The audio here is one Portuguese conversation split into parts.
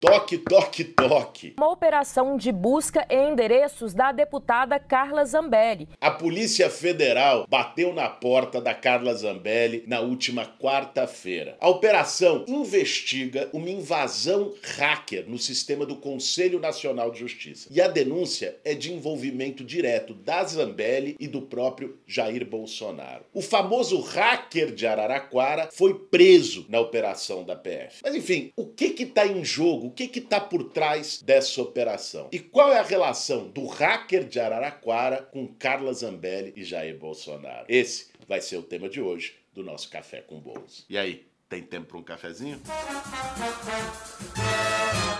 Toque, toque, toque. Uma operação de busca em endereços da deputada Carla Zambelli. A Polícia Federal bateu na porta da Carla Zambelli na última quarta-feira. A operação investiga uma invasão hacker no sistema do Conselho Nacional de Justiça. E a denúncia é de envolvimento direto da Zambelli e do próprio Jair Bolsonaro. O famoso hacker de Araraquara foi preso na operação da PF. Mas enfim, o que está em jogo? O que está por trás dessa operação? E qual é a relação do hacker de Araraquara com Carla Zambelli e Jair Bolsonaro? Esse vai ser o tema de hoje do nosso Café com Bolos. E aí, tem tempo para um cafezinho?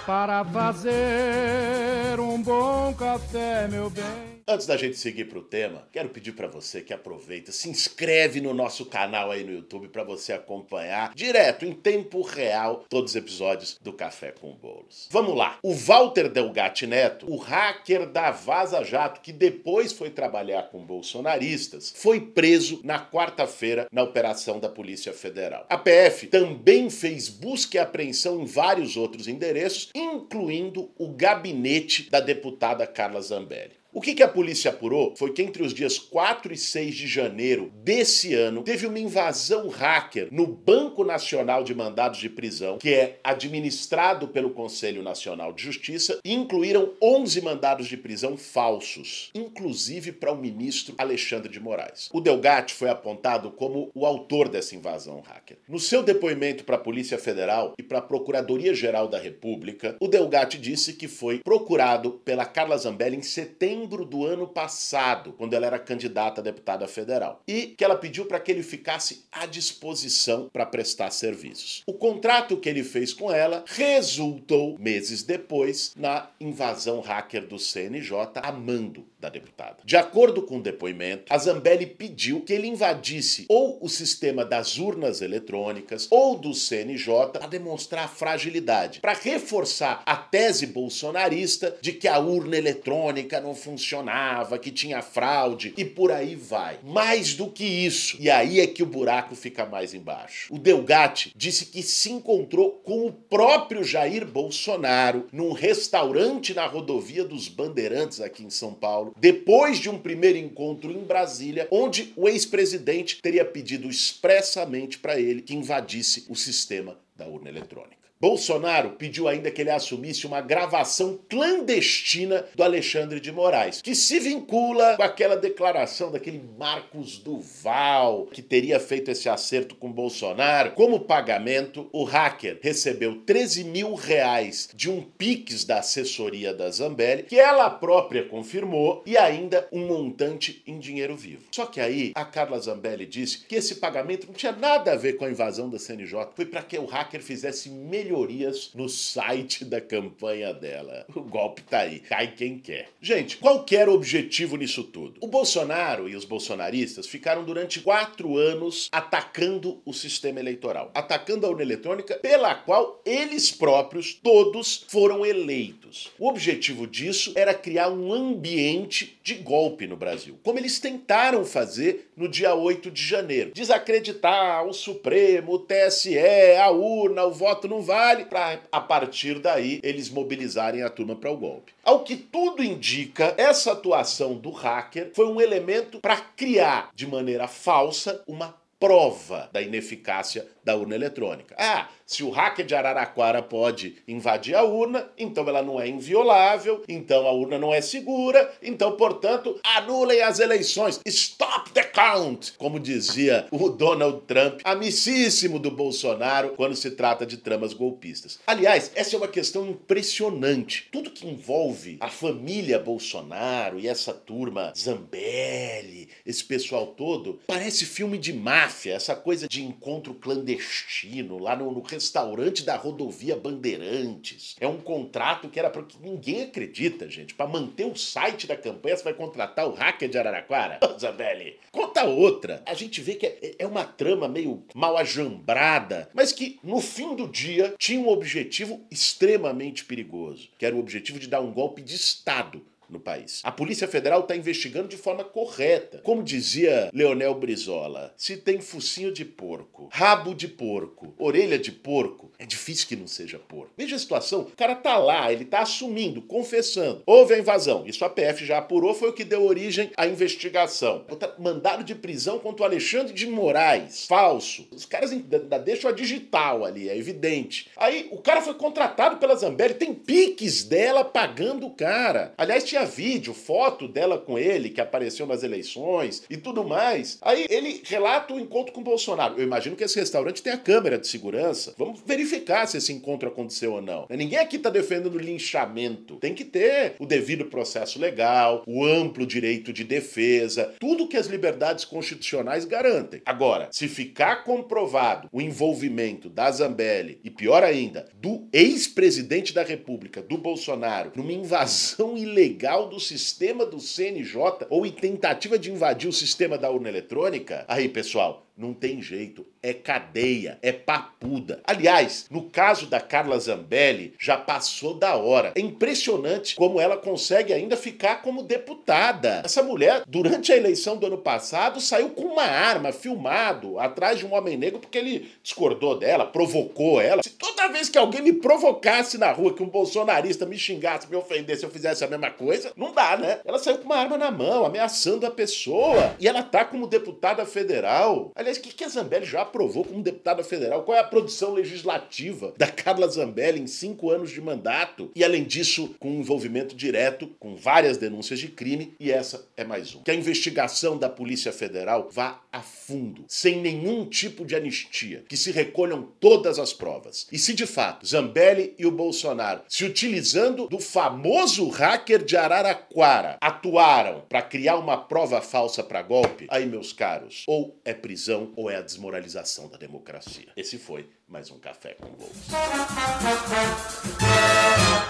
Para fazer um bom café, meu bem. Antes da gente seguir para o tema, quero pedir para você que aproveita, se inscreve no nosso canal aí no YouTube para você acompanhar direto, em tempo real, todos os episódios do Café com Bolos. Vamos lá. O Walter Delgatti Neto, o hacker da Vaza Jato, que depois foi trabalhar com bolsonaristas, foi preso na quarta-feira na operação da Polícia Federal. A PF também fez busca e apreensão em vários outros endereços, incluindo o gabinete da deputada Carla Zambelli. O que, que, a polícia apurou foi que entre os dias 4 e 6 de janeiro desse ano teve uma invasão hacker no Banco Nacional de Mandados de Prisão, que é administrado pelo Conselho Nacional de Justiça, e incluíram 11 mandados de prisão falsos, inclusive para o ministro Alexandre de Moraes. O Delgatti foi apontado como o autor dessa invasão hacker. No seu depoimento para a Polícia Federal e para a Procuradoria-Geral da República, o Delgatti disse que foi procurado pela Carla Zambelli em setembro setembro do ano passado, quando ela era candidata a deputada federal, e que ela pediu para que ele ficasse à disposição para prestar serviços. O contrato que ele fez com ela resultou, meses depois, na invasão hacker do CNJ a mando da deputada. De acordo com o depoimento, a Zambelli pediu que ele invadisse ou o sistema das urnas eletrônicas ou do CNJ para demonstrar fragilidade, para reforçar a tese bolsonarista de que a urna eletrônica não funcionava, que tinha fraude e por aí vai. Mais do que isso, e aí é que o buraco fica mais embaixo. O Delgatti disse que se encontrou com o próprio Jair Bolsonaro num restaurante na rodovia dos Bandeirantes aqui em São Paulo, depois de um primeiro encontro em Brasília, onde o ex-presidente teria pedido expressamente para ele que invadisse o sistema da urna eletrônica. Bolsonaro pediu ainda que ele assumisse uma gravação clandestina do Alexandre de Moraes, que se vincula com aquela declaração daquele Marcos Duval, que teria feito esse acerto com Bolsonaro. Como pagamento, o hacker recebeu 13 mil reais de um Pix da assessoria da Zambelli, que ela própria confirmou, e ainda um montante em dinheiro vivo. Só que aí a Carla Zambelli disse que esse pagamento não tinha nada a ver com a invasão da CNJ, foi para que o hacker fizesse melhor melhorias no site da campanha dela. O golpe tá aí, cai quem quer. Gente, qual era o objetivo nisso tudo? O Bolsonaro e os bolsonaristas ficaram durante quatro anos atacando o sistema eleitoral, atacando a urna eletrônica pela qual eles próprios, todos, foram eleitos. O objetivo disso era criar um ambiente de golpe no Brasil, como eles tentaram fazer no dia 8 de janeiro. Desacreditar o Supremo, o TSE, a urna, o voto não vai para a partir daí eles mobilizarem a turma para o golpe. Ao que tudo indica, essa atuação do hacker foi um elemento para criar de maneira falsa uma prova da ineficácia da urna eletrônica. Ah, se o hacker de Araraquara pode invadir a urna, então ela não é inviolável, então a urna não é segura, então, portanto, anulem as eleições. Stop the count! Como dizia o Donald Trump, amicíssimo do Bolsonaro, quando se trata de tramas golpistas. Aliás, essa é uma questão impressionante. Tudo que envolve a família Bolsonaro e essa turma Zambelli, esse pessoal todo, parece filme de máfia, essa coisa de encontro clandestino lá no, no, restaurante da rodovia Bandeirantes. É um contrato que era para que ninguém acredita, gente. Para manter o site da campanha, você vai contratar o hacker de Araraquara? Ô, Zambelli, conta outra. A gente vê que é, é uma trama meio mal ajambrada, mas que no fim do dia tinha um objetivo extremamente perigoso, que era o objetivo de dar um golpe de Estado no país. A Polícia Federal está investigando de forma correta. Como dizia Leonel Brizola, se tem focinho de porco, rabo de porco, orelha de porco, é difícil que não seja porco. Veja a situação, o cara tá lá, ele tá assumindo, confessando. Houve a invasão, isso a PF já apurou, foi o que deu origem à investigação. Mandado de prisão contra o Alexandre de Moraes, falso. Os caras ainda deixam a digital ali, é evidente. Aí o cara foi contratado pela Zambelli, tem piques dela pagando o cara. Aliás, tinha vídeo, foto dela com ele que apareceu nas eleições e tudo mais. Aí ele relata o encontro com o Bolsonaro. Eu imagino que esse restaurante tem a câmera de segurança. Vamos verificar se esse encontro aconteceu ou não. Ninguém aqui está defendendo linchamento. Tem que ter o devido processo legal, o amplo direito de defesa, tudo que as liberdades constitucionais garantem. Agora, se ficar comprovado o envolvimento da Zambelli e pior ainda, do ex-presidente da República, do Bolsonaro, numa invasão ilegal do sistema do CNJ ou em tentativa de invadir o sistema da urna eletrônica, aí, pessoal, não tem jeito, é cadeia, é papuda. Aliás, no caso da Carla Zambelli, já passou da hora. É impressionante como ela consegue ainda ficar como deputada. Essa mulher, durante a eleição do ano passado, saiu com uma arma, filmado, atrás de um homem negro, porque ele discordou dela, provocou ela. Se toda vez que alguém me provocasse na rua, que um bolsonarista me xingasse, me ofendesse, eu fizesse a mesma coisa, não dá, né? Ela saiu com uma arma na mão, ameaçando a pessoa. E ela tá como deputada federal. Aliás, Aliás, o que, que a Zambelli já aprovou como deputada federal? Qual é a produção legislativa da Carla Zambelli em cinco anos de mandato? E além disso, com envolvimento direto com várias denúncias de crime, e essa é mais uma. Que a investigação da Polícia Federal vá a fundo, sem nenhum tipo de anistia, que se recolham todas as provas. E se de fato Zambelli e o Bolsonaro, se utilizando do famoso hacker de Araraquara, atuaram para criar uma prova falsa para golpe, aí, meus caros, ou é prisão ou é a desmoralização da democracia. Esse foi mais um Café com Gols.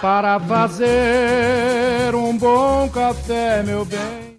Para fazer um bom café, meu bem.